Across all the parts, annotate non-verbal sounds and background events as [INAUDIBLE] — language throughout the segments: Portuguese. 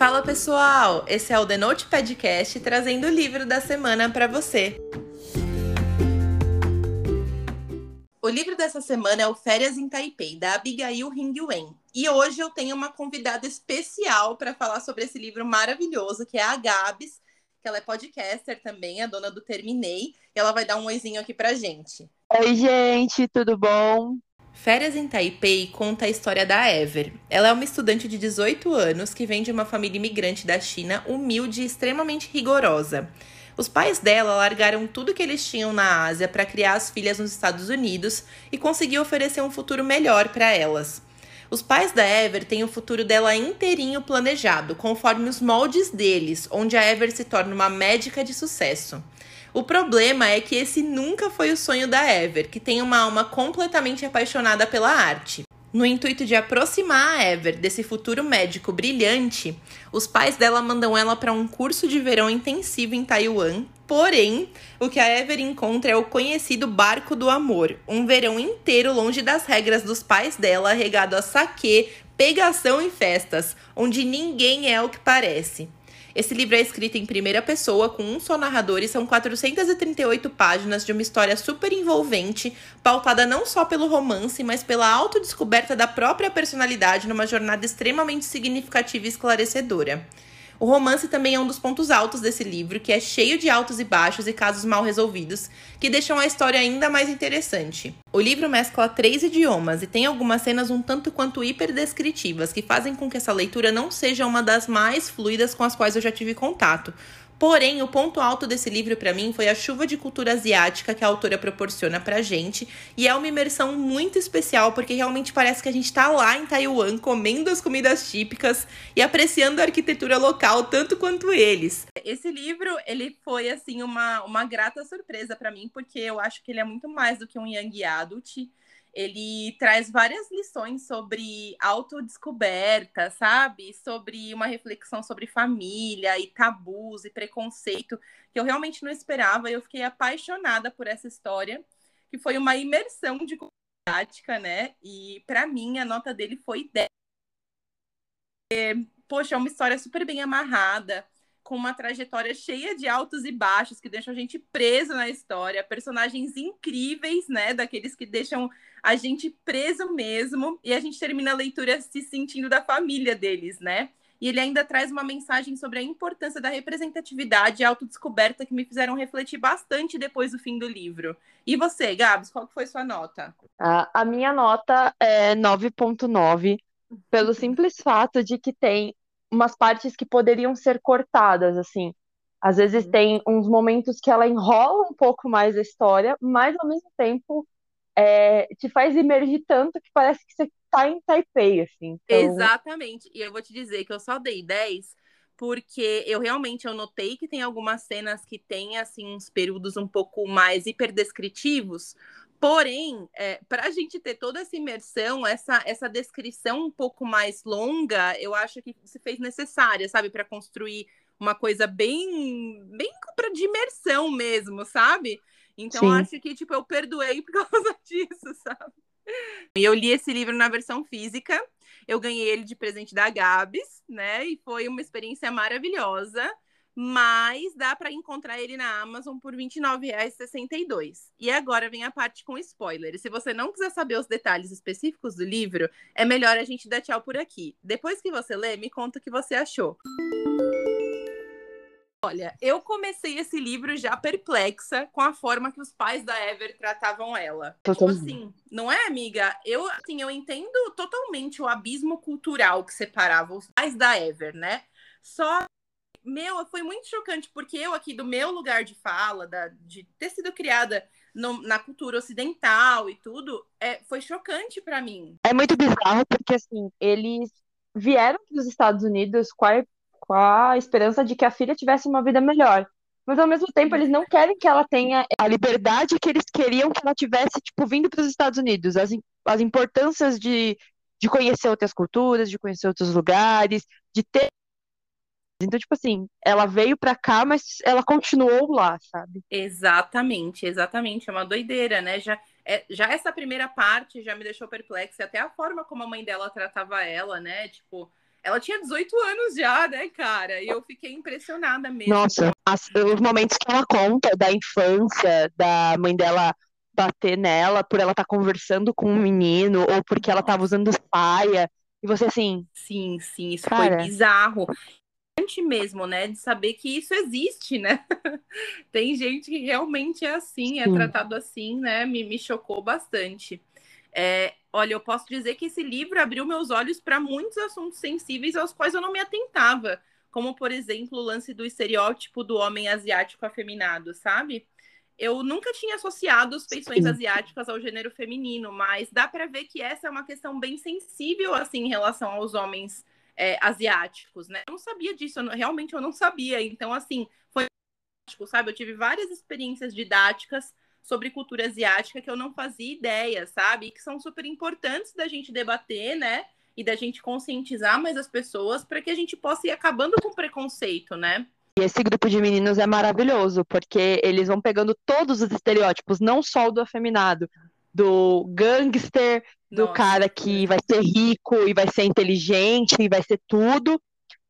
Fala pessoal, esse é o The Note Podcast trazendo o livro da semana para você. O livro dessa semana é o Férias em Taipei, da Abigail Ring-Wen. E hoje eu tenho uma convidada especial para falar sobre esse livro maravilhoso, que é a Gabs, que ela é podcaster também, a dona do Terminei, e ela vai dar um oizinho aqui pra gente. Oi, gente, tudo bom? Férias em Taipei conta a história da Ever. Ela é uma estudante de 18 anos que vem de uma família imigrante da China, humilde e extremamente rigorosa. Os pais dela largaram tudo que eles tinham na Ásia para criar as filhas nos Estados Unidos e conseguir oferecer um futuro melhor para elas. Os pais da Ever têm o futuro dela inteirinho planejado, conforme os moldes deles, onde a Ever se torna uma médica de sucesso. O problema é que esse nunca foi o sonho da Ever, que tem uma alma completamente apaixonada pela arte. No intuito de aproximar a Ever desse futuro médico brilhante, os pais dela mandam ela para um curso de verão intensivo em Taiwan. Porém, o que a Ever encontra é o conhecido Barco do Amor, um verão inteiro longe das regras dos pais dela, regado a saque, pegação e festas, onde ninguém é o que parece. Esse livro é escrito em primeira pessoa, com um só narrador, e são 438 páginas de uma história super envolvente, pautada não só pelo romance, mas pela autodescoberta da própria personalidade numa jornada extremamente significativa e esclarecedora. O romance também é um dos pontos altos desse livro, que é cheio de altos e baixos e casos mal resolvidos, que deixam a história ainda mais interessante. O livro mescla três idiomas e tem algumas cenas um tanto quanto hiperdescritivas, que fazem com que essa leitura não seja uma das mais fluidas com as quais eu já tive contato, Porém, o ponto alto desse livro para mim foi a chuva de cultura asiática que a autora proporciona pra gente, e é uma imersão muito especial porque realmente parece que a gente tá lá em Taiwan comendo as comidas típicas e apreciando a arquitetura local tanto quanto eles. Esse livro, ele foi assim uma, uma grata surpresa para mim, porque eu acho que ele é muito mais do que um young adult ele traz várias lições sobre autodescoberta, sabe? Sobre uma reflexão sobre família e tabus e preconceito que eu realmente não esperava. E eu fiquei apaixonada por essa história, que foi uma imersão de prática, né? E para mim a nota dele foi 10. Poxa, é uma história super bem amarrada com uma trajetória cheia de altos e baixos que deixam a gente preso na história, personagens incríveis, né, daqueles que deixam a gente preso mesmo, e a gente termina a leitura se sentindo da família deles, né? E ele ainda traz uma mensagem sobre a importância da representatividade e autodescoberta que me fizeram refletir bastante depois do fim do livro. E você, Gabs, qual foi sua nota? a minha nota é 9.9, pelo simples fato de que tem umas partes que poderiam ser cortadas, assim. Às vezes uhum. tem uns momentos que ela enrola um pouco mais a história, mas ao mesmo tempo é, te faz emergir tanto que parece que você tá em Taipei, assim. Então... Exatamente. E eu vou te dizer que eu só dei 10 porque eu realmente eu notei que tem algumas cenas que tem assim uns períodos um pouco mais hiperdescritivos, Porém, é, para a gente ter toda essa imersão, essa, essa descrição um pouco mais longa, eu acho que se fez necessária, sabe, para construir uma coisa bem, bem para de imersão mesmo, sabe? Então, Sim. acho que tipo eu perdoei por [LAUGHS] causa disso, sabe? E eu li esse livro na versão física. Eu ganhei ele de presente da Gabs, né? E foi uma experiência maravilhosa mas dá para encontrar ele na Amazon por R$ 29,62. E agora vem a parte com spoiler. Se você não quiser saber os detalhes específicos do livro, é melhor a gente dar tchau por aqui. Depois que você lê, me conta o que você achou. Olha, eu comecei esse livro já perplexa com a forma que os pais da Ever tratavam ela. Tipo assim, não é, amiga? Eu, assim, eu entendo totalmente o abismo cultural que separava os pais da Ever, né? Só meu, foi muito chocante, porque eu aqui do meu lugar de fala, da, de ter sido criada no, na cultura ocidental e tudo, é, foi chocante para mim. É muito bizarro, porque assim, eles vieram para os Estados Unidos com a, com a esperança de que a filha tivesse uma vida melhor. Mas ao mesmo tempo, eles não querem que ela tenha a liberdade que eles queriam que ela tivesse, tipo, vindo para os Estados Unidos. As, as importâncias de, de conhecer outras culturas, de conhecer outros lugares, de ter então, tipo assim, ela veio pra cá, mas ela continuou lá, sabe? Exatamente, exatamente. É uma doideira, né? Já, é, já essa primeira parte já me deixou perplexa, até a forma como a mãe dela tratava ela, né? Tipo, ela tinha 18 anos já, né, cara? E eu fiquei impressionada mesmo. Nossa, as, os momentos que ela conta da infância, da mãe dela bater nela por ela estar tá conversando com um menino, ou porque ela estava usando saia. E você assim. Sim, sim, isso cara... foi bizarro mesmo, né? De saber que isso existe, né? [LAUGHS] Tem gente que realmente é assim, é Sim. tratado assim, né? Me, me chocou bastante. É, olha, eu posso dizer que esse livro abriu meus olhos para muitos assuntos sensíveis aos quais eu não me atentava, como, por exemplo, o lance do estereótipo do homem asiático afeminado, sabe? Eu nunca tinha associado as feições Sim. asiáticas ao gênero feminino, mas dá para ver que essa é uma questão bem sensível assim em relação aos homens é, asiáticos, né? Eu não sabia disso, eu não, realmente eu não sabia. Então, assim, foi sabe? Eu tive várias experiências didáticas sobre cultura asiática que eu não fazia ideia, sabe? E que são super importantes da gente debater, né? E da gente conscientizar mais as pessoas para que a gente possa ir acabando com o preconceito, né? E esse grupo de meninos é maravilhoso, porque eles vão pegando todos os estereótipos, não só o do afeminado, do gangster, do Nossa, cara que vai ser rico e vai ser inteligente e vai ser tudo.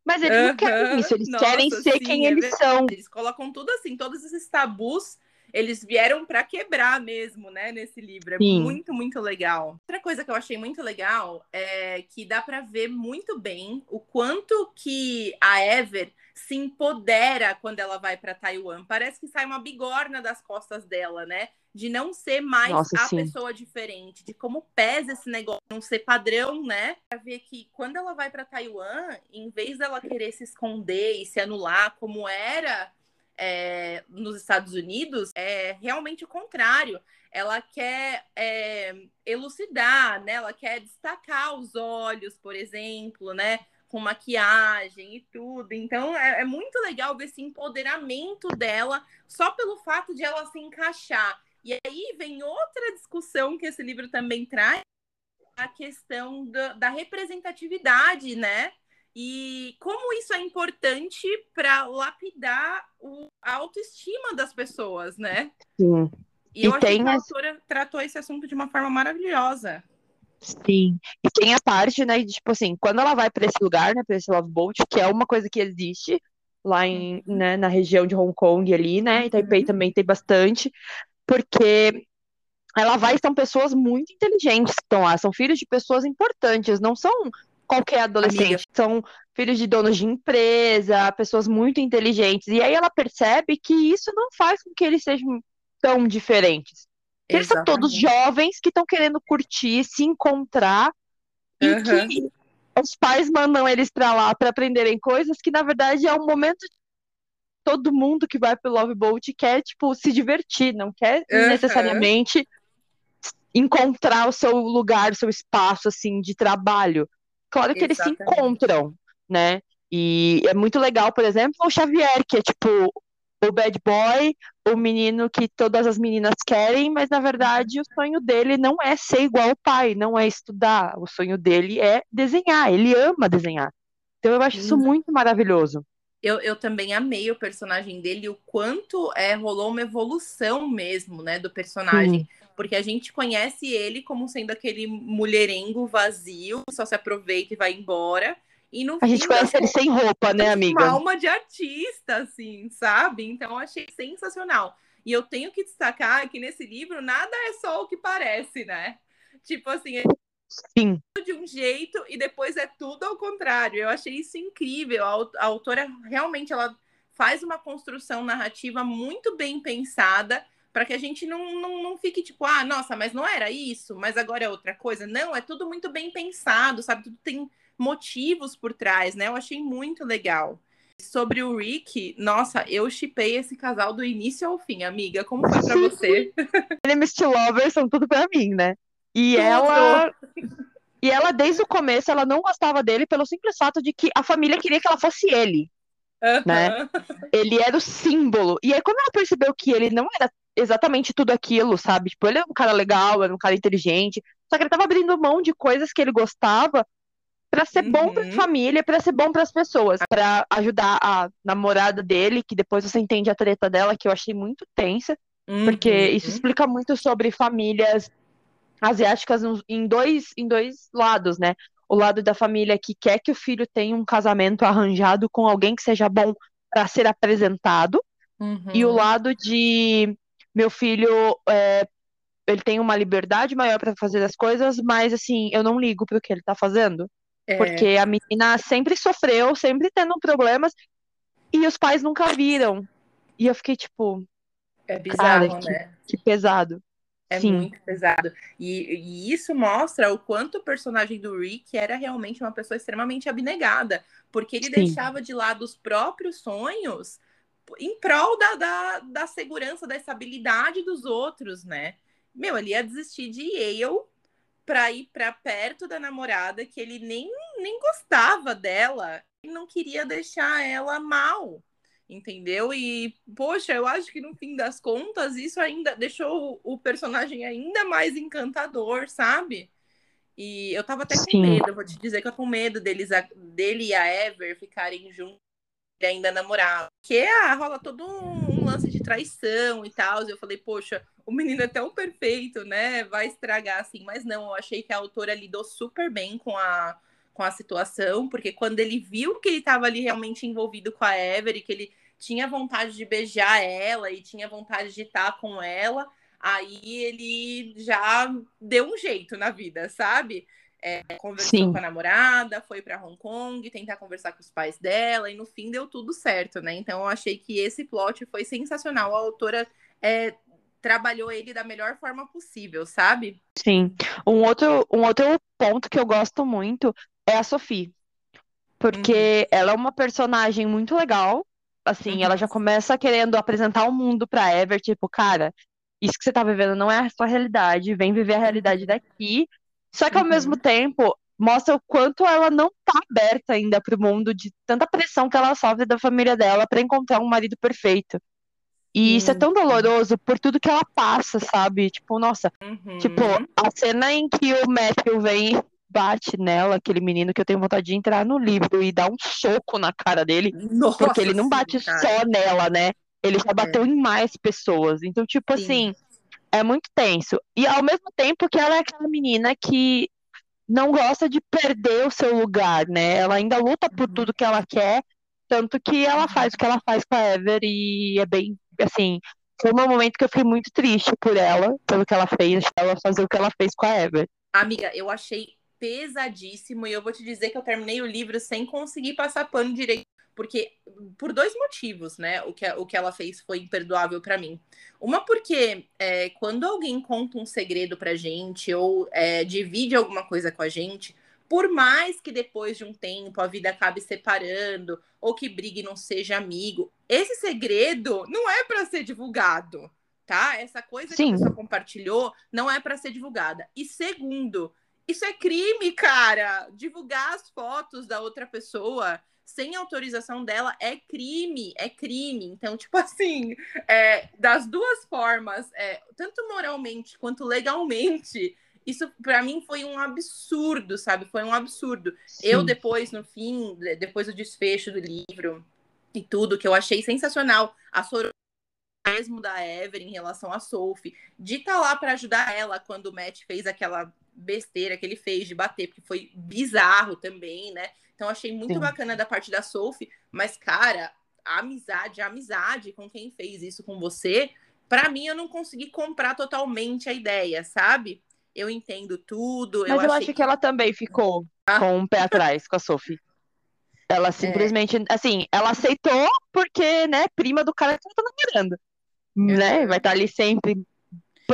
Mas eles não querem isso, eles Nossa, querem ser sim, quem é eles são. Eles colocam tudo assim, todos esses tabus eles vieram para quebrar mesmo, né, nesse livro. É Sim. muito, muito legal. Outra coisa que eu achei muito legal é que dá para ver muito bem o quanto que a Ever se empodera quando ela vai para Taiwan. Parece que sai uma bigorna das costas dela, né? De não ser mais Nossa, a sim. pessoa diferente, de como pesa esse negócio, não ser padrão, né? Pra ver que quando ela vai para Taiwan, em vez dela querer se esconder e se anular como era é, nos Estados Unidos é realmente o contrário. Ela quer é, elucidar, né? Ela quer destacar os olhos, por exemplo, né? Com maquiagem e tudo. Então é, é muito legal ver esse empoderamento dela só pelo fato de ela se encaixar. E aí vem outra discussão que esse livro também traz, a questão da, da representatividade, né? E como isso é importante para lapidar o, a autoestima das pessoas, né? Sim. E, e eu acho que a autora tratou esse assunto de uma forma maravilhosa. Sim. E tem a parte, né, de, tipo assim, quando ela vai para esse lugar, né, para esse Love Boat, que é uma coisa que existe lá em, uhum. né, na região de Hong Kong ali, né, em Taipei uhum. também tem bastante, porque ela vai são pessoas muito inteligentes que estão lá, são filhos de pessoas importantes, não são qualquer adolescente. Amiga. São filhos de donos de empresa, pessoas muito inteligentes. E aí ela percebe que isso não faz com que eles sejam tão diferentes. Eles são todos jovens que estão querendo curtir, se encontrar, uhum. e que os pais mandam eles para lá para aprenderem coisas que, na verdade, é um momento de todo mundo que vai pro Love Boat quer, tipo, se divertir, não quer uhum. necessariamente encontrar o seu lugar, o seu espaço, assim, de trabalho. Claro que Exatamente. eles se encontram, né? E é muito legal, por exemplo, o Xavier, que é tipo o bad boy, o menino que todas as meninas querem, mas na verdade o sonho dele não é ser igual ao pai, não é estudar. O sonho dele é desenhar, ele ama desenhar. Então eu acho isso muito maravilhoso. Eu, eu também amei o personagem dele, o quanto é, rolou uma evolução mesmo, né, do personagem. Sim. Porque a gente conhece ele como sendo aquele mulherengo vazio, só se aproveita e vai embora. E no a gente conhece ele sem roupa, né, amiga? Uma alma de artista, assim, sabe? Então eu achei sensacional. E eu tenho que destacar que nesse livro nada é só o que parece, né? Tipo assim, é Sim. de um jeito e depois é tudo ao contrário. Eu achei isso incrível. A, a autora realmente ela faz uma construção narrativa muito bem pensada para que a gente não, não, não fique tipo, ah, nossa, mas não era isso, mas agora é outra coisa. Não, é tudo muito bem pensado, sabe? Tudo tem motivos por trás, né? Eu achei muito legal. Sobre o Rick, nossa, eu chipei esse casal do início ao fim, amiga. Como foi para você? [LAUGHS] Ele e Lover são tudo para mim, né? E tudo. ela e ela desde o começo ela não gostava dele pelo simples fato de que a família queria que ela fosse ele. Uhum. Né? Ele era o símbolo. E aí, quando ela percebeu que ele não era exatamente tudo aquilo, sabe? Tipo, ele é um cara legal, era um cara inteligente, só que ele tava abrindo mão de coisas que ele gostava para ser uhum. bom pra família, para ser bom para as pessoas, para ajudar a namorada dele, que depois você entende a treta dela, que eu achei muito tensa, uhum. porque isso explica muito sobre famílias asiáticas em dois, em dois lados, né? o lado da família que quer que o filho tenha um casamento arranjado com alguém que seja bom para ser apresentado, Uhum. e o lado de meu filho é, ele tem uma liberdade maior para fazer as coisas, mas assim, eu não ligo pro que ele tá fazendo. É, Porque a menina sempre sofreu, sempre tendo problemas, e os pais nunca viram. E eu fiquei tipo, é bizarro, cara, que- né? que pesado. É Sim. muito pesado. E, e isso mostra o quanto o personagem do Rick era realmente uma pessoa extremamente abnegada. Porque ele Sim. deixava de lado os próprios sonhos em prol da, da, da segurança, da estabilidade dos outros, né? Meu, ele ia desistir de Yale pra ir pra perto da namorada que ele nem, nem gostava dela. Ele não queria deixar ela mal. Entendeu? E, poxa, eu acho que no fim das contas isso ainda deixou o, personagem ainda mais encantador, sabe? E eu tava até com Sim. medo, vou te dizer que eu tô com medo deles, a- dele e a Ever ficarem juntos e ainda namorar. Porque ah, rola todo um, um lance de traição e tal. Eu falei, poxa, o menino é tão perfeito, né? Vai estragar assim. Mas não, eu achei que a autora lidou super bem com a, com a situação, porque quando ele viu que ele estava ali realmente envolvido com a Ever que ele tinha vontade de beijar ela e tinha vontade de estar com ela, aí ele já deu um jeito na vida, sabe? É, conversou Sim. com a namorada, foi para Hong Kong tentar conversar com os pais dela e no fim deu tudo certo, né? Então eu achei que esse plot foi sensacional. A autora é, trabalhou ele da melhor forma possível, sabe? Sim. Um outro, um outro ponto que eu gosto muito é a Sophie. Porque ela é uma personagem muito legal. Assim, Uhum. ela já começa querendo apresentar o mundo pra Ever, tipo, cara, isso que você tá vivendo não é a sua realidade, vem viver a realidade daqui. Só que ao Uhum. mesmo tempo, mostra o quanto ela não tá aberta ainda pro mundo de tanta pressão que ela sofre da família dela pra encontrar um marido perfeito. E isso é Sim, tão sim. doloroso por tudo que ela passa, sabe? Tipo, nossa, Uhum. Tipo, a cena em que o Matthew vem e bate nela, aquele menino que eu tenho vontade de entrar no livro e dar um soco na cara dele, Nossa, porque ele não sim, bate cara. só nela, né? Ele já bateu em mais pessoas. Então, tipo Sim. assim, é muito tenso. E ao mesmo tempo que ela é aquela menina que não gosta de perder o seu lugar, né? Ela ainda luta por Uhum. tudo que ela quer, tanto que ela faz o que ela faz com a Ever e é bem, assim, foi um momento que eu fiquei muito triste por ela, pelo que ela fez, ela fazer o que ela fez com a Ever. Amiga, eu achei pesadíssimo e eu vou te dizer que eu terminei o livro sem conseguir passar pano direito, porque por dois motivos, né? O que, o que ela fez foi imperdoável pra mim. Uma porque é, quando alguém conta um segredo pra gente ou é, divide alguma coisa com a gente, por mais que depois de um tempo a vida acabe separando ou que brigue não seja amigo, esse segredo não é pra ser divulgado, tá? Essa coisa que Sim. a pessoa compartilhou não é pra ser divulgada. E segundo, isso é crime, cara. Divulgar as fotos da outra pessoa sem autorização dela é crime, é crime. Então, tipo [LAUGHS] assim, é, das duas formas, é, tanto moralmente quanto legalmente, isso pra mim foi um absurdo, sabe? Foi um absurdo. Eu Sim. depois, no fim, de- depois do desfecho do livro e tudo, que eu achei sensacional, a sororidade mesmo da Ever em relação a Sophie, de estar lá para ajudar ela quando o Matt fez aquela besteira que ele fez de bater, porque foi bizarro também, né? Então achei muito Sim. bacana da parte da Sophie, mas cara, a amizade, a amizade com quem fez isso com você, para mim eu não consegui comprar totalmente a ideia, sabe? Eu entendo tudo, Mas eu, achei acho que ela também ficou Ah. com um pé atrás com a Sophie. Ela simplesmente, assim, ela aceitou porque, né, prima do cara que ela tá namorando. Né? Uhum. Vai estar ali sempre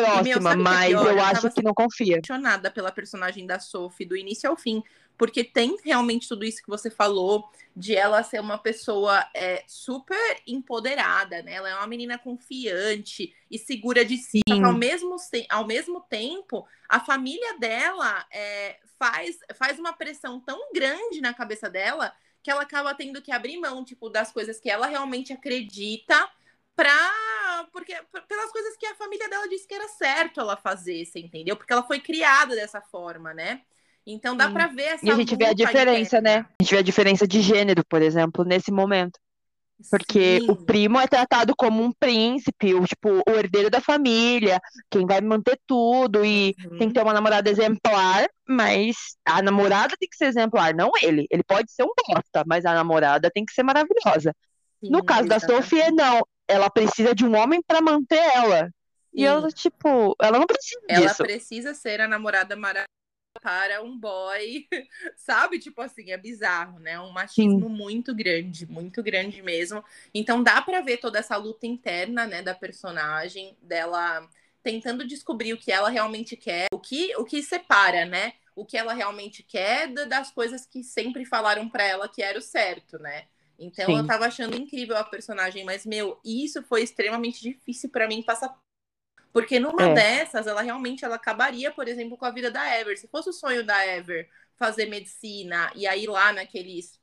próxima, que é mas pior? eu Eu acho que não confia. apaixonada pela personagem da Sophie do início ao fim, porque tem realmente tudo isso que você falou de ela ser uma pessoa é, super empoderada, né? Ela é uma menina confiante e segura de si. Ao mesmo, ao mesmo tempo, a família dela é, faz, faz uma pressão tão grande na cabeça dela que ela acaba tendo que abrir mão, tipo, das coisas que ela realmente acredita pra. Porque, pelas coisas que a família dela disse que era certo ela fazer, você entendeu? Porque ela foi criada dessa forma, né? Então dá pra ver essa E a gente vê a diferença, interna. né? A gente vê a diferença de gênero, por exemplo, nesse momento. Porque o Sim. primo é tratado como um príncipe, o, tipo, o herdeiro da família, quem vai manter tudo, e tem que Uhum. ter uma namorada exemplar, mas a namorada tem que ser exemplar, não ele. Ele pode ser um bosta, mas a namorada tem que ser maravilhosa. No Sim, caso da Sophie, exatamente. não. Ela precisa de um homem pra manter ela. E Sim. ela, tipo, ela não precisa Ela disso. precisa ser a namorada maravilhosa para um boy, [LAUGHS] sabe? Tipo assim, é bizarro, né? Um machismo Sim. muito grande, muito grande mesmo. Então dá pra ver toda essa luta interna, né, da personagem, dela tentando descobrir o que ela realmente quer, o que o que separa, né? O que ela realmente quer da- das coisas que sempre falaram pra ela que era o certo, né? Então eu Sim. tava achando incrível a personagem, mas meu, isso foi extremamente difícil pra mim passar porque numa É. dessas, ela realmente ela acabaria, por exemplo, com a vida da Ever. Se fosse o sonho da Ever fazer medicina e aí lá naqueles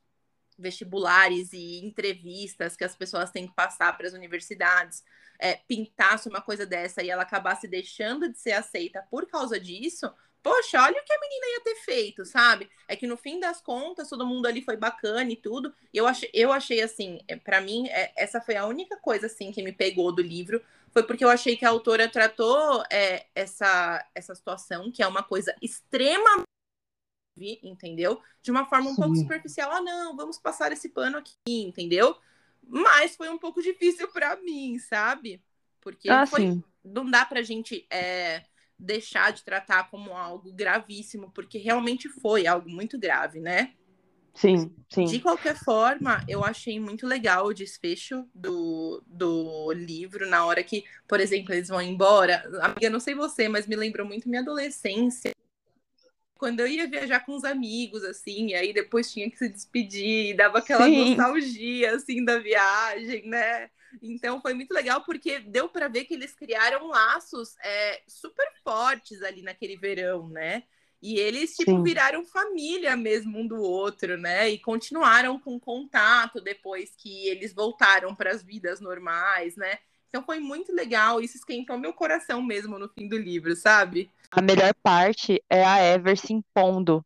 vestibulares e entrevistas que as pessoas têm que passar para as universidades, é, pintasse uma coisa dessa e ela acabasse deixando de ser aceita por causa disso, poxa, olha o que a menina ia ter feito, sabe? É que no fim das contas, todo mundo ali foi bacana e tudo. E eu achei, eu achei assim, é, para mim, é, essa foi a única coisa assim que me pegou do livro, foi porque eu achei que a autora tratou é, essa, essa situação, que é uma coisa extremamente, entendeu? De uma forma um pouco Sim. superficial. Ah, não, vamos passar esse pano aqui, entendeu? Mas foi um pouco difícil para mim, sabe? Porque Ah, foi, não dá pra gente é, deixar de tratar como algo gravíssimo, porque realmente foi algo muito grave, né? Sim, De sim. qualquer forma, eu achei muito legal o desfecho do, do livro, na hora que, por exemplo, eles vão embora. Amiga, não sei você, mas me lembrou muito minha adolescência. Quando eu ia viajar com os amigos, assim, e aí depois tinha que se despedir, e dava aquela Sim. nostalgia, assim, da viagem, né? Então foi muito legal porque deu para ver que eles criaram laços é, super fortes ali naquele verão, né? E eles, tipo, Sim. viraram família mesmo um do outro, né? E continuaram com contato depois que eles voltaram para as vidas normais, né? Então foi muito legal, isso esquentou meu coração mesmo no fim do livro, sabe? A melhor parte é a Ever se impondo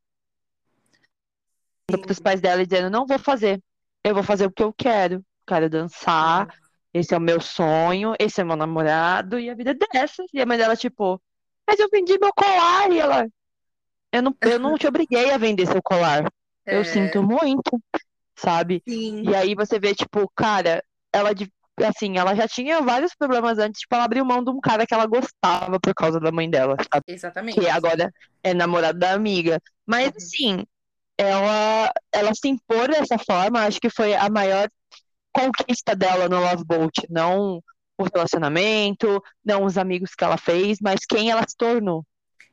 para os pais dela e dizendo: Não vou fazer, eu vou fazer o que eu quero. Quero dançar, esse é o meu sonho, esse é meu namorado, e a vida é dessa. E a mãe dela, tipo, mas eu vendi meu colar. E ela, eu não, eu não [LAUGHS] te obriguei a vender seu colar. Eu É, sinto muito, sabe? sim, E aí você vê, tipo, cara, ela assim, ela já tinha vários problemas antes, tipo, ela abriu mão de um cara que ela gostava por causa da mãe dela, sabe? exatamente. Que agora é namorado da amiga. Mas Uhum. assim, ela ela se impor dessa forma, acho que foi a maior conquista dela no Love Boat, não o relacionamento, não os amigos que ela fez, mas quem ela se tornou.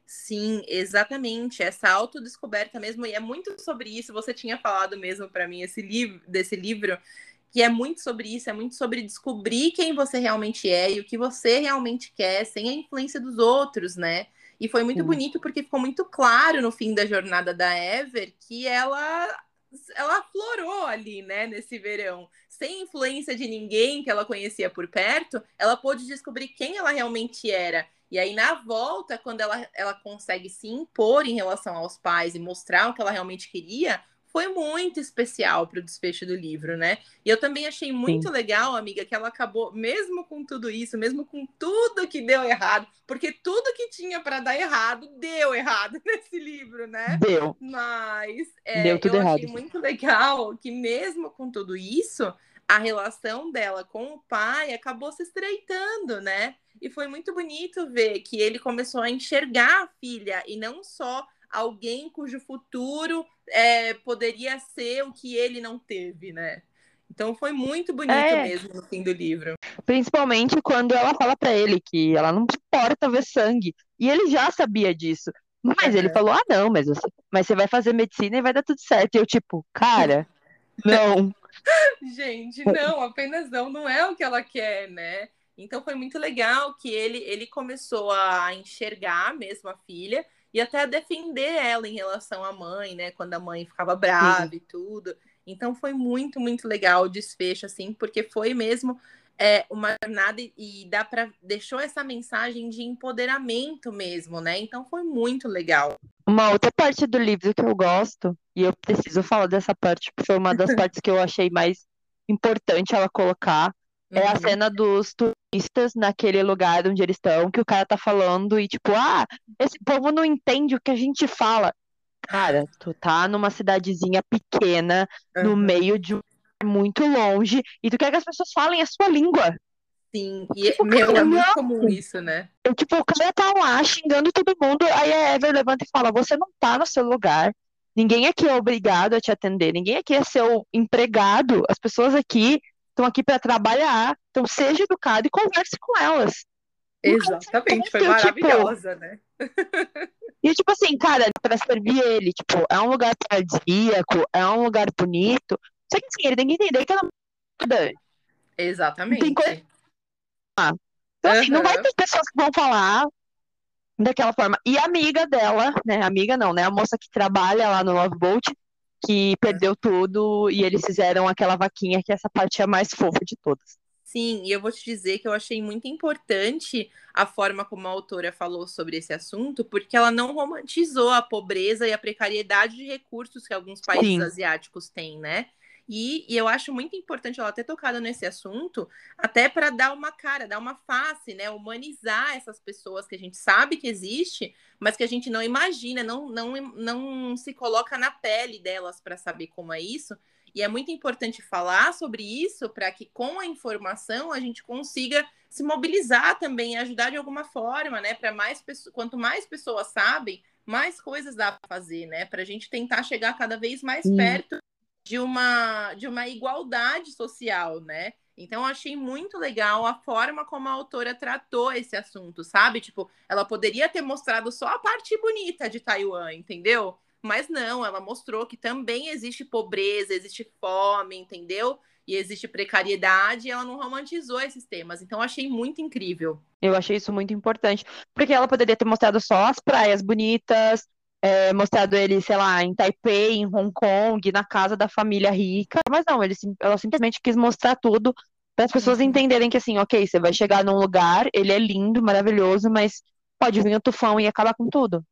Sim, exatamente. Essa autodescoberta mesmo, e é muito sobre isso. Você tinha falado mesmo para mim esse livro, desse livro, que é muito sobre isso, é muito sobre descobrir quem você realmente é e o que você realmente quer, sem a influência dos outros, né? E foi muito Sim. bonito porque ficou muito claro no fim da jornada da Ever que ela ela aflorou ali, né, nesse verão, sem influência de ninguém que ela conhecia por perto, ela pôde descobrir quem ela realmente era. E aí, na volta, quando ela, ela consegue se impor em relação aos pais e mostrar o que ela realmente queria, foi muito especial para o desfecho do livro, né? E eu também achei muito Sim. legal, amiga, que ela acabou, mesmo com tudo isso, mesmo com tudo que deu errado, porque tudo que tinha para dar errado deu errado [LAUGHS] nesse livro, né? Deu, Mas é, deu tudo eu errado. achei muito legal que, mesmo com tudo isso, a relação dela com o pai acabou se estreitando, né? E foi muito bonito ver que ele começou a enxergar a filha e não só alguém cujo futuro é, poderia ser o que ele não teve, né? Então foi muito bonito É. mesmo no fim do livro. Principalmente quando ela fala pra ele que ela não suporta ver sangue. E ele já sabia disso. Mas ele Aham. falou: ah, não, mas você, mas você vai fazer medicina e vai dar tudo certo. E eu, tipo, cara, não. [LAUGHS] Gente, não, apenas não, não é o que ela quer, né? Então foi muito legal que ele, ele começou a enxergar mesmo a filha e até defender ela em relação à mãe, né? Quando a mãe ficava brava e tudo. Então foi muito, muito legal o desfecho, assim, porque foi mesmo é, uma jornada e, e dá para deixou essa mensagem de empoderamento mesmo, né? Então foi muito legal. Uma outra parte do livro que eu gosto, e eu preciso falar dessa parte, porque foi uma das [LAUGHS] partes que eu achei mais importante ela colocar. É a Uhum. cena dos turistas naquele lugar onde eles estão, que o cara tá falando e tipo, ah, esse povo não entende o que a gente fala. Cara, tu tá numa cidadezinha pequena, no Aham. meio de um muito longe, e tu quer que as pessoas falem a sua língua. Sim, e, Tipo, meu, cara, é muito não. comum isso, né? Eu, tipo, o cara tá lá xingando todo mundo, aí a Ever levanta e fala: Você não tá no seu lugar. Ninguém aqui é obrigado a te atender, ninguém aqui é seu empregado. As pessoas aqui estão aqui para trabalhar, então seja educado e converse com elas. Exatamente, foi tipo, maravilhosa, né? [LAUGHS] E tipo assim, cara, pra servir ele, tipo, é um lugar paradisíaco, é um lugar bonito. Só que assim, ele tem que entender que ela é. Exatamente. Tem coisa- Então, assim, não vai ter pessoas que vão falar daquela forma. E a amiga dela, né? Amiga não, né? A moça que trabalha lá no Love Boat, que perdeu tudo e eles fizeram aquela vaquinha, que essa parte é a mais fofa de todas. Sim, e eu vou te dizer que eu achei muito importante a forma como a autora falou sobre esse assunto, porque ela não romantizou a pobreza e a precariedade de recursos que alguns países Sim. asiáticos têm, né? E, e eu acho muito importante ela ter tocado nesse assunto, até para dar uma cara, dar uma face, né? Humanizar essas pessoas que a gente sabe que existe, mas que a gente não imagina, não, não, não se coloca na pele delas para saber como é isso. E é muito importante falar sobre isso para que, com a informação, a gente consiga se mobilizar também, ajudar de alguma forma, né? Para mais pessoas, quanto mais pessoas sabem, mais coisas dá para fazer, né? Para a gente tentar chegar cada vez mais Sim. perto de uma, de uma igualdade social, né? Então, eu achei muito legal a forma como a autora tratou esse assunto, sabe? Tipo, ela poderia ter mostrado só a parte bonita de Taiwan, entendeu? Mas não, ela mostrou que também existe pobreza, existe fome, entendeu? E existe precariedade, e ela não romantizou esses temas. Então, eu achei muito incrível. Eu achei isso muito importante, porque ela poderia ter mostrado só as praias bonitas, é, mostrado ele, sei lá, em Taipei, em Hong Kong, na casa da família rica, mas não, ele, ela simplesmente quis mostrar tudo para as pessoas Uhum. entenderem que assim, ok, você vai chegar num lugar, ele é lindo, maravilhoso, mas pode vir o tufão e acabar com tudo.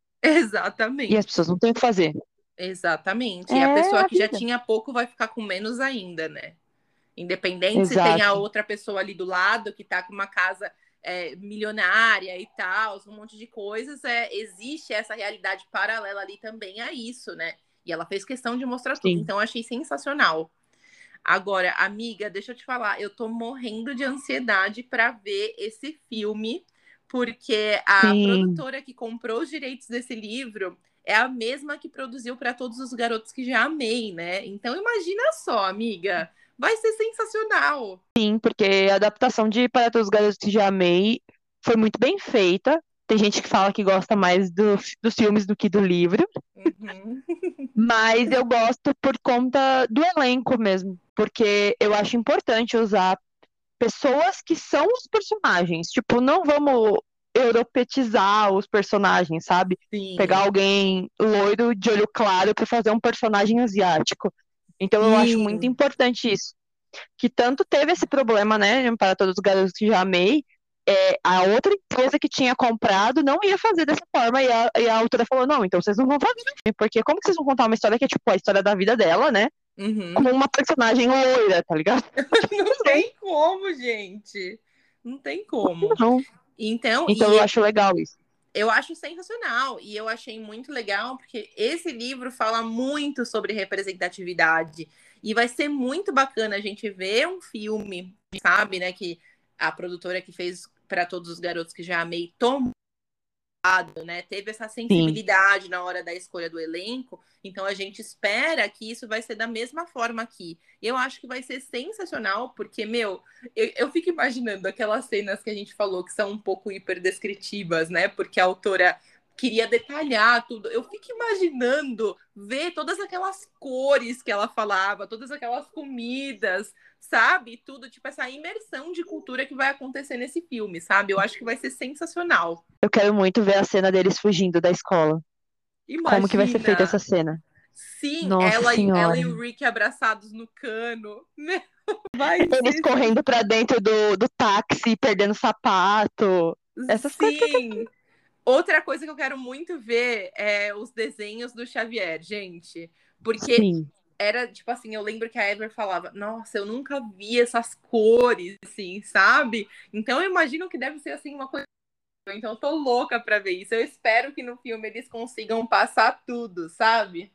E Exatamente. as pessoas não têm o que fazer. Exatamente. E a É pessoa a que já vida. tinha pouco vai ficar com menos ainda, né? Independente se tem a Exato. outra pessoa ali do lado que tá com uma casa é, milionária e tal, um monte de coisas, é, existe essa realidade paralela ali também a isso, né? E ela fez questão de mostrar tudo, Sim. então eu achei sensacional. Agora, amiga, deixa eu te falar, eu tô morrendo de ansiedade para ver esse filme, porque a Sim. produtora que comprou os direitos desse livro é a mesma que produziu para todos os garotos que já amei, né? Então imagina só, amiga, vai ser sensacional. Sim, porque a adaptação de Para Todos os Garotos que Já Amei foi muito bem feita. Tem gente que fala que gosta mais do- dos filmes do que do livro, Uhum. [LAUGHS] mas eu gosto por conta do elenco mesmo, porque eu acho importante usar pessoas que são os personagens. Tipo, não vamos europetizar os personagens, sabe? Sim. Pegar alguém loiro de olho claro para fazer um personagem asiático. Então eu acho Sim. muito importante isso. Que tanto teve esse problema, né, para todos os garotos que já amei, é, a outra empresa que tinha comprado não ia fazer dessa forma, e a, e a autora falou, não, então vocês não vão fazer, porque como que vocês vão contar uma história que é tipo a história da vida dela, né, Uhum. com uma personagem loira, tá ligado? [LAUGHS] Não tem como, gente. Não tem como. Não. Então, Então eu acho legal isso. eu acho sensacional e eu achei muito legal porque esse livro fala muito sobre representatividade e vai ser muito bacana a gente ver um filme, sabe, né, que a produtora que fez para todos os garotos que já amei tomou né? Teve essa sensibilidade na hora da escolha do elenco, então a gente espera que isso vai ser da mesma forma aqui. Eu acho que vai ser sensacional, porque, meu, eu, eu fico imaginando aquelas cenas que a gente falou que são um pouco hiperdescritivas, né? Porque a autora queria detalhar tudo. Eu fico imaginando ver todas aquelas cores que ela falava, todas aquelas comidas, sabe? Tudo, tipo, essa imersão de cultura que vai acontecer nesse filme, sabe? Eu acho que vai ser sensacional. Eu quero muito ver a cena deles fugindo da escola. Imagina. Como que vai ser feita essa cena? Sim, Nossa ela, e- ela e o Rick abraçados no cano. [LAUGHS] Meu, vai Eles ser correndo pra dentro do, do táxi, perdendo sapato. essas coisas que Sim. Outra coisa que eu quero muito ver é os desenhos do Xavier, gente. Porque Sim. Era tipo assim, eu lembro que a Ever falava, nossa, eu nunca vi essas cores, assim, sabe? Então eu imagino que deve ser assim uma coisa. Então eu tô louca pra ver isso. Eu espero que no filme eles consigam passar tudo, sabe?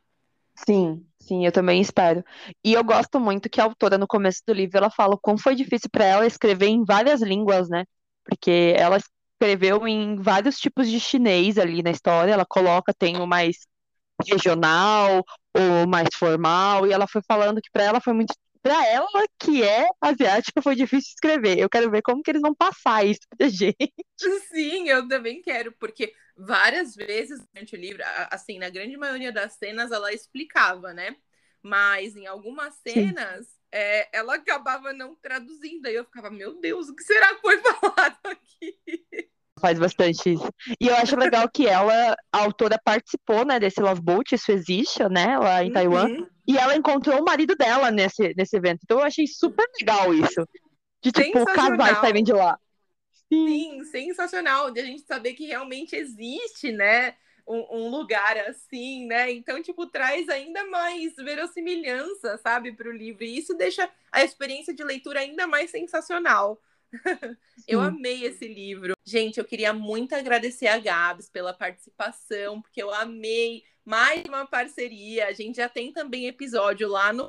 Sim, sim, eu também espero. E eu gosto muito que a autora, no começo do livro, ela fala o quão foi difícil para ela escrever em várias línguas, né? Porque ela escreveu em vários tipos de chinês ali na história. Ela coloca, tem o mais regional, ou mais formal, e ela foi falando que para ela foi muito. Para ela, que é asiática, foi difícil escrever. Eu quero ver como que eles vão passar isso pra gente. [LAUGHS] Sim, eu também quero, porque várias vezes durante o livro, assim, na grande maioria das cenas, ela explicava, né? Mas em algumas cenas, é, ela acabava não traduzindo. Aí eu ficava, meu Deus, o que será que foi [LAUGHS] falado aqui? Faz bastante isso. E eu acho legal que ela, a autora, participou, né, desse Love Boat, isso existe, né, lá em uhum. Taiwan. E ela encontrou o marido dela nesse, nesse evento. Então eu achei super legal isso. De, tipo, casais saírem de lá. Sim. Sim, sensacional. De a gente saber que realmente existe, né? Um, um, lugar assim, né? Então, tipo, traz ainda mais verossimilhança, sabe, para o livro. E isso deixa a experiência de leitura ainda mais sensacional. [LAUGHS] eu amei esse livro. Gente, eu queria muito agradecer a Gabs pela participação, porque eu amei mais uma parceria. A gente já tem também episódio lá no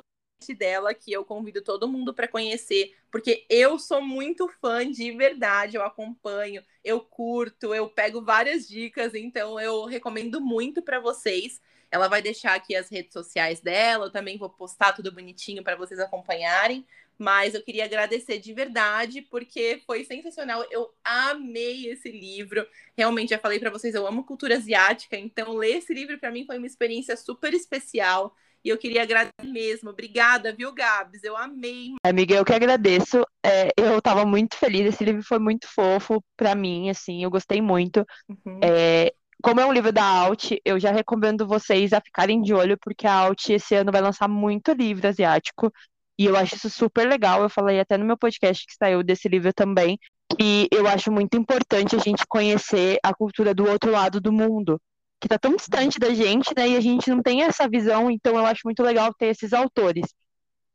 dela que eu convido todo mundo para conhecer, porque eu sou muito fã de verdade, eu acompanho, eu curto, eu pego várias dicas, então eu recomendo muito para vocês. Ela vai deixar aqui as redes sociais dela, eu também vou postar tudo bonitinho para vocês acompanharem. Mas eu queria agradecer de verdade, porque foi sensacional. Eu amei esse livro. Realmente, já falei para vocês, eu amo cultura asiática, então ler esse livro para mim foi uma experiência super especial. E eu queria agradecer mesmo. Obrigada, viu, Gabs? Eu amei. Amiga, eu que agradeço. É, eu estava muito feliz. Esse livro foi muito fofo para mim, assim, eu gostei muito. Uhum. É, como é um livro da Alt, eu já recomendo vocês a ficarem de olho, porque a Alt esse ano vai lançar muito livro asiático. E eu acho isso super legal. Eu falei até no meu podcast que saiu desse livro também. E eu acho muito importante a gente conhecer a cultura do outro lado do mundo, que está tão distante da gente, né? E a gente não tem essa visão, então eu acho muito legal ter esses autores.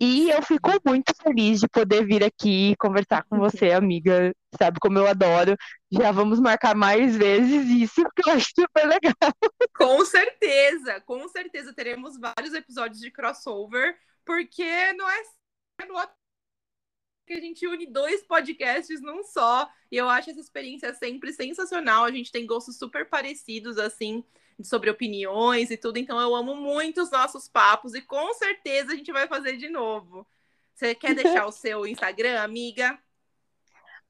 E eu fico muito feliz de poder vir aqui conversar com você, amiga. Sabe como eu adoro. Já vamos marcar mais vezes isso, [LAUGHS] porque eu acho super legal. Com certeza, com certeza teremos vários episódios de crossover porque não é que a gente une dois podcasts num só. E eu acho essa experiência sempre sensacional. A gente tem gostos super parecidos, assim, sobre opiniões e tudo. Então eu amo muito os nossos papos e com certeza a gente vai fazer de novo. Você quer [LAUGHS] deixar o seu Instagram, amiga?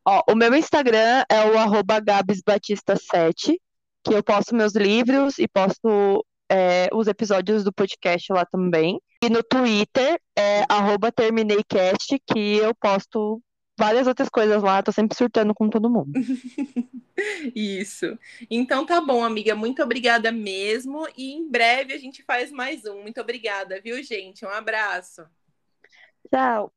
Ó, o meu Instagram é o arroba gabsbatista7, que eu posto meus livros e posto é, os episódios do podcast lá também. E no Twitter é termineiCast, que eu posto várias outras coisas lá, tô sempre surtando com todo mundo. [LAUGHS] Isso. Então tá bom, amiga. Muito obrigada mesmo. E em breve a gente faz mais um. Muito obrigada, viu, gente? Um abraço. Tchau.